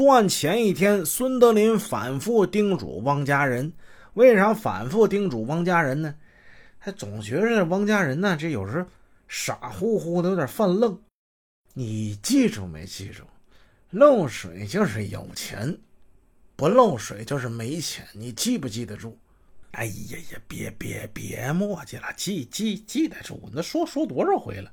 作案前一天，孙德林反复叮嘱汪家人。为啥反复叮嘱汪家人呢？他总觉着汪家人呢，这有时傻乎乎的，有点犯愣。你记住没记住？漏水就是有钱，不漏水就是没钱。你记不记得住？哎呀呀，别别别墨迹了，记记记得住。那说说多少回了？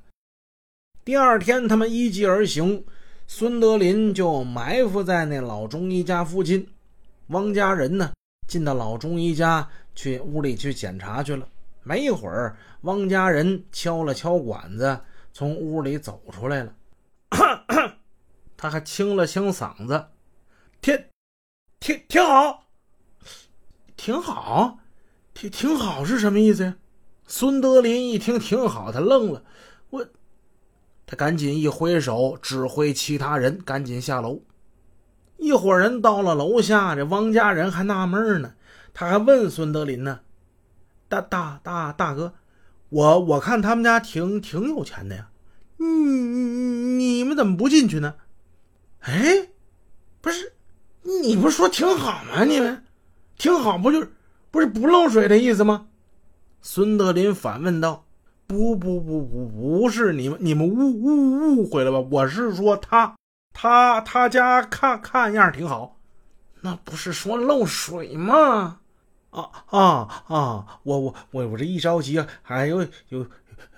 第二天，他们依计而行，孙德林就埋伏在那老中医家附近。汪家人呢，进到老中医家去屋里去检查去了。没一会儿，汪家人敲了敲管子，从屋里走出来了。咳 咳他还清了清嗓子，挺挺挺好，挺好，挺挺好是什么意思呀？孙德林一听挺好，他愣了。我，他赶紧一挥手，指挥其他人赶紧下楼。一伙人到了楼下，这汪家人还纳闷呢，他还问孙德林呢：“大大大大哥，我我看他们家挺挺有钱的呀，你你你们怎么不进去呢？”哎，不是，你不是说挺好吗？你们挺好，不就是不是不漏水的意思吗？孙德林反问道：“不不不不，不是你们你们误误误会了吧？我是说他他他家看看样挺好，那不是说漏水吗？啊啊啊！我我我我这一着急，还有有有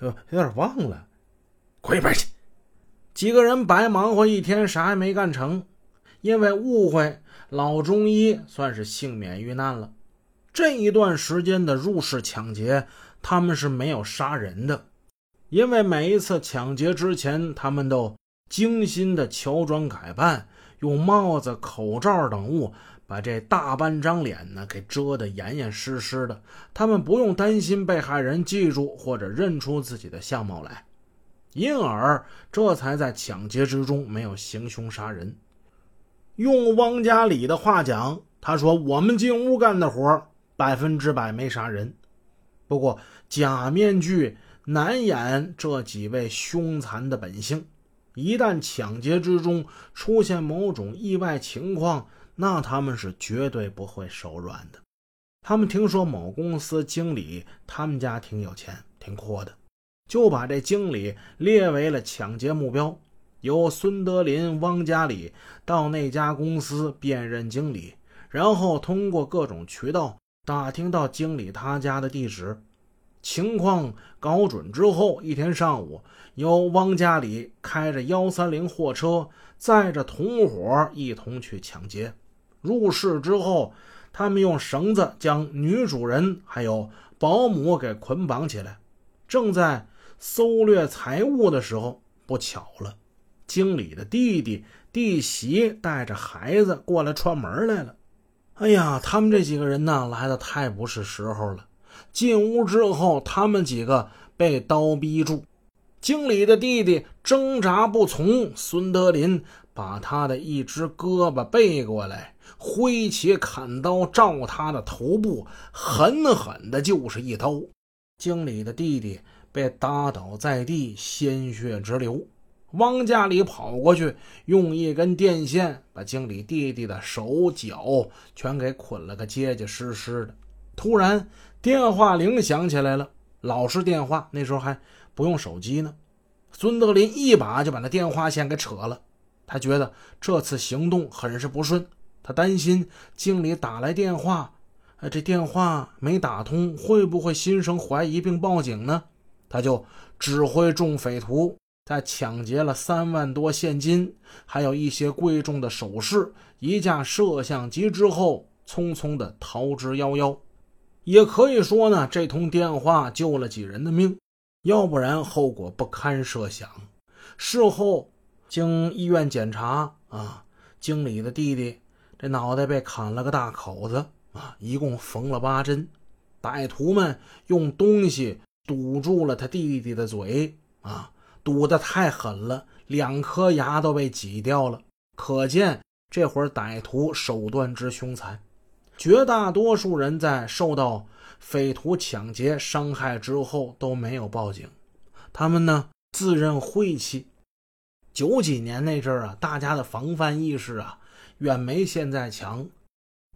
有点忘了，滚一边去！”几个人白忙活一天，啥也没干成，因为误会，老中医算是幸免遇难了。这一段时间的入室抢劫，他们是没有杀人的，因为每一次抢劫之前，他们都精心的乔装改扮，用帽子、口罩等物把这大半张脸呢给遮得严严实实的，他们不用担心被害人记住或者认出自己的相貌来。因而，这才在抢劫之中没有行凶杀人。用汪家里的话讲，他说：“我们进屋干的活，百分之百没杀人。不过，假面具难掩这几位凶残的本性。一旦抢劫之中出现某种意外情况，那他们是绝对不会手软的。他们听说某公司经理他们家挺有钱、挺阔的。”就把这经理列为了抢劫目标，由孙德林、汪家里到那家公司辨认经理，然后通过各种渠道打听到经理他家的地址，情况搞准之后，一天上午，由汪家里开着幺三零货车载着同伙一同去抢劫。入室之后，他们用绳子将女主人还有保姆给捆绑起来，正在。搜掠财物的时候，不巧了，经理的弟弟弟媳带着孩子过来串门来了。哎呀，他们这几个人呢，来的太不是时候了。进屋之后，他们几个被刀逼住，经理的弟弟挣扎不从，孙德林把他的一只胳膊背过来，挥起砍刀照他的头部狠狠的就是一刀。经理的弟弟。被打倒在地，鲜血直流。汪家里跑过去，用一根电线把经理弟弟的手脚全给捆了个结结实实的。突然，电话铃响起来了，老式电话，那时候还不用手机呢。孙德林一把就把那电话线给扯了。他觉得这次行动很是不顺，他担心经理打来电话，呃，这电话没打通，会不会心生怀疑并报警呢？他就指挥众匪徒在抢劫了三万多现金，还有一些贵重的首饰、一架摄像机之后，匆匆的逃之夭夭。也可以说呢，这通电话救了几人的命，要不然后果不堪设想。事后经医院检查啊，经理的弟弟这脑袋被砍了个大口子啊，一共缝了八针。歹徒们用东西。堵住了他弟弟的嘴啊，堵得太狠了，两颗牙都被挤掉了。可见这会儿歹徒手段之凶残。绝大多数人在受到匪徒抢劫伤害之后都没有报警，他们呢自认晦气。九几年那阵儿啊，大家的防范意识啊，远没现在强。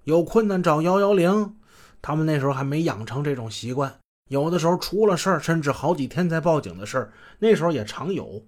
有困难找幺幺零，他们那时候还没养成这种习惯。有的时候出了事儿，甚至好几天才报警的事儿，那时候也常有。